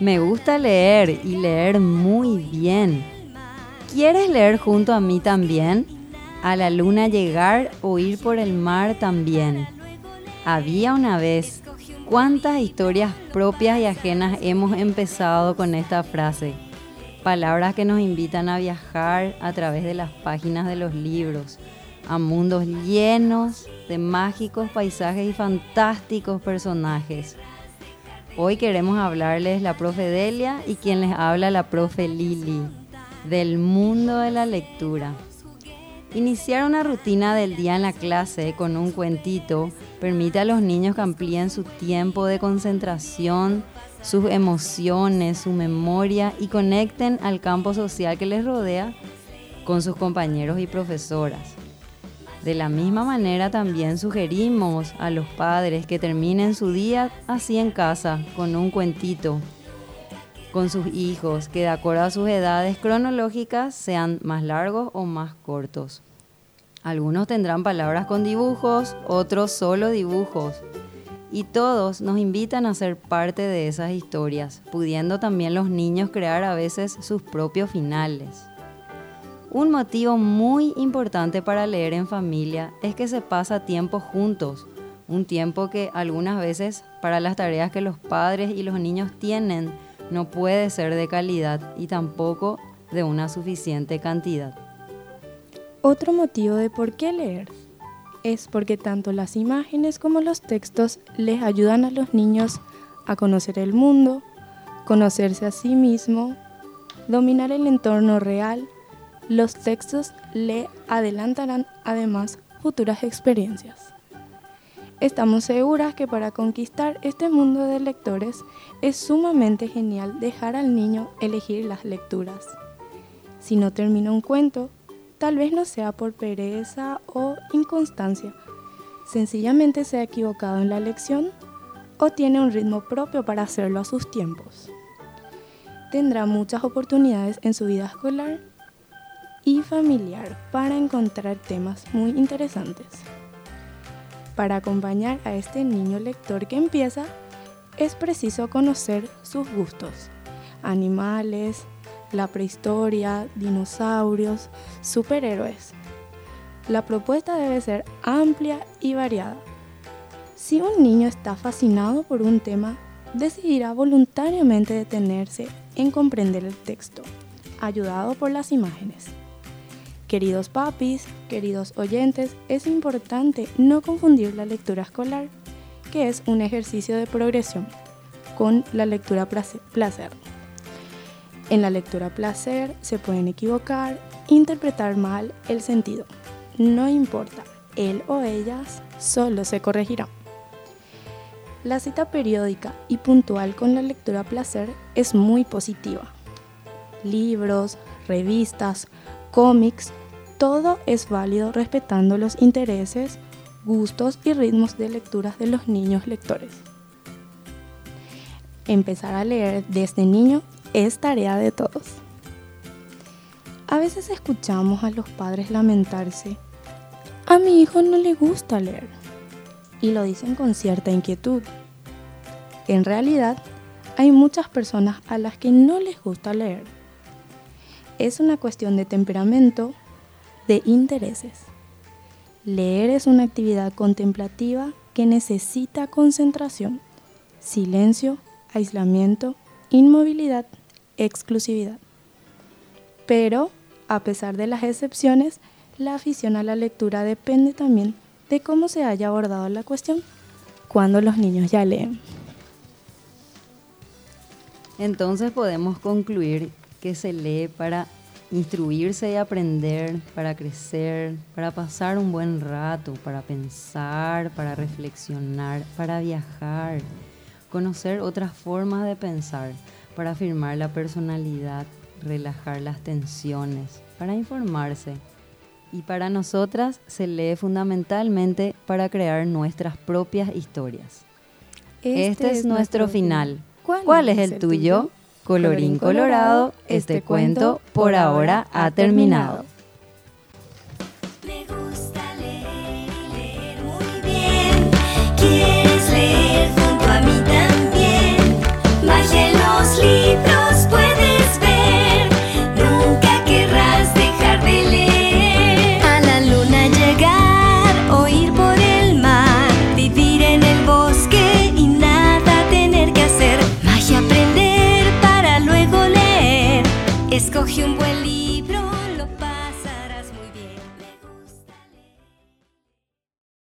Me gusta leer y leer muy bien. ¿Quieres leer junto a mí también? A la luna llegar o ir por el mar también. Había una vez. ¿Cuántas historias propias y ajenas hemos empezado con esta frase? Palabras que nos invitan a viajar a través de las páginas de los libros, a mundos llenos de mágicos paisajes y fantásticos personajes. Hoy queremos hablarles la profe Delia y quien les habla la profe Lili del mundo de la lectura. Iniciar una rutina del día en la clase con un cuentito permite a los niños que amplíen su tiempo de concentración, sus emociones, su memoria y conecten al campo social que les rodea con sus compañeros y profesoras. De la misma manera también sugerimos a los padres que terminen su día así en casa, con un cuentito, con sus hijos, que de acuerdo a sus edades cronológicas sean más largos o más cortos. Algunos tendrán palabras con dibujos, otros solo dibujos. Y todos nos invitan a ser parte de esas historias, pudiendo también los niños crear a veces sus propios finales. Un motivo muy importante para leer en familia es que se pasa tiempo juntos, un tiempo que algunas veces para las tareas que los padres y los niños tienen no puede ser de calidad y tampoco de una suficiente cantidad. Otro motivo de por qué leer es porque tanto las imágenes como los textos les ayudan a los niños a conocer el mundo, conocerse a sí mismo, dominar el entorno real los textos le adelantarán además futuras experiencias. Estamos seguras que para conquistar este mundo de lectores es sumamente genial dejar al niño elegir las lecturas. Si no termina un cuento, tal vez no sea por pereza o inconstancia, sencillamente se ha equivocado en la lección o tiene un ritmo propio para hacerlo a sus tiempos. Tendrá muchas oportunidades en su vida escolar y familiar para encontrar temas muy interesantes. Para acompañar a este niño lector que empieza, es preciso conocer sus gustos, animales, la prehistoria, dinosaurios, superhéroes. La propuesta debe ser amplia y variada. Si un niño está fascinado por un tema, decidirá voluntariamente detenerse en comprender el texto, ayudado por las imágenes. Queridos papis, queridos oyentes, es importante no confundir la lectura escolar, que es un ejercicio de progresión, con la lectura placer. En la lectura placer se pueden equivocar, interpretar mal el sentido. No importa, él o ellas solo se corregirán. La cita periódica y puntual con la lectura placer es muy positiva. Libros, revistas, cómics todo es válido respetando los intereses, gustos y ritmos de lecturas de los niños lectores. Empezar a leer desde niño es tarea de todos. A veces escuchamos a los padres lamentarse, a mi hijo no le gusta leer, y lo dicen con cierta inquietud. En realidad, hay muchas personas a las que no les gusta leer. Es una cuestión de temperamento, de intereses. Leer es una actividad contemplativa que necesita concentración, silencio, aislamiento, inmovilidad, exclusividad. Pero, a pesar de las excepciones, la afición a la lectura depende también de cómo se haya abordado la cuestión cuando los niños ya leen. Entonces podemos concluir que se lee para instruirse y aprender, para crecer, para pasar un buen rato, para pensar, para reflexionar, para viajar, conocer otras formas de pensar, para afirmar la personalidad, relajar las tensiones, para informarse. Y para nosotras se lee fundamentalmente para crear nuestras propias historias. Este, este es, nuestro final. ¿Cuál, es el, tuyo? Colorín colorado, este cuento por ahora ha terminado.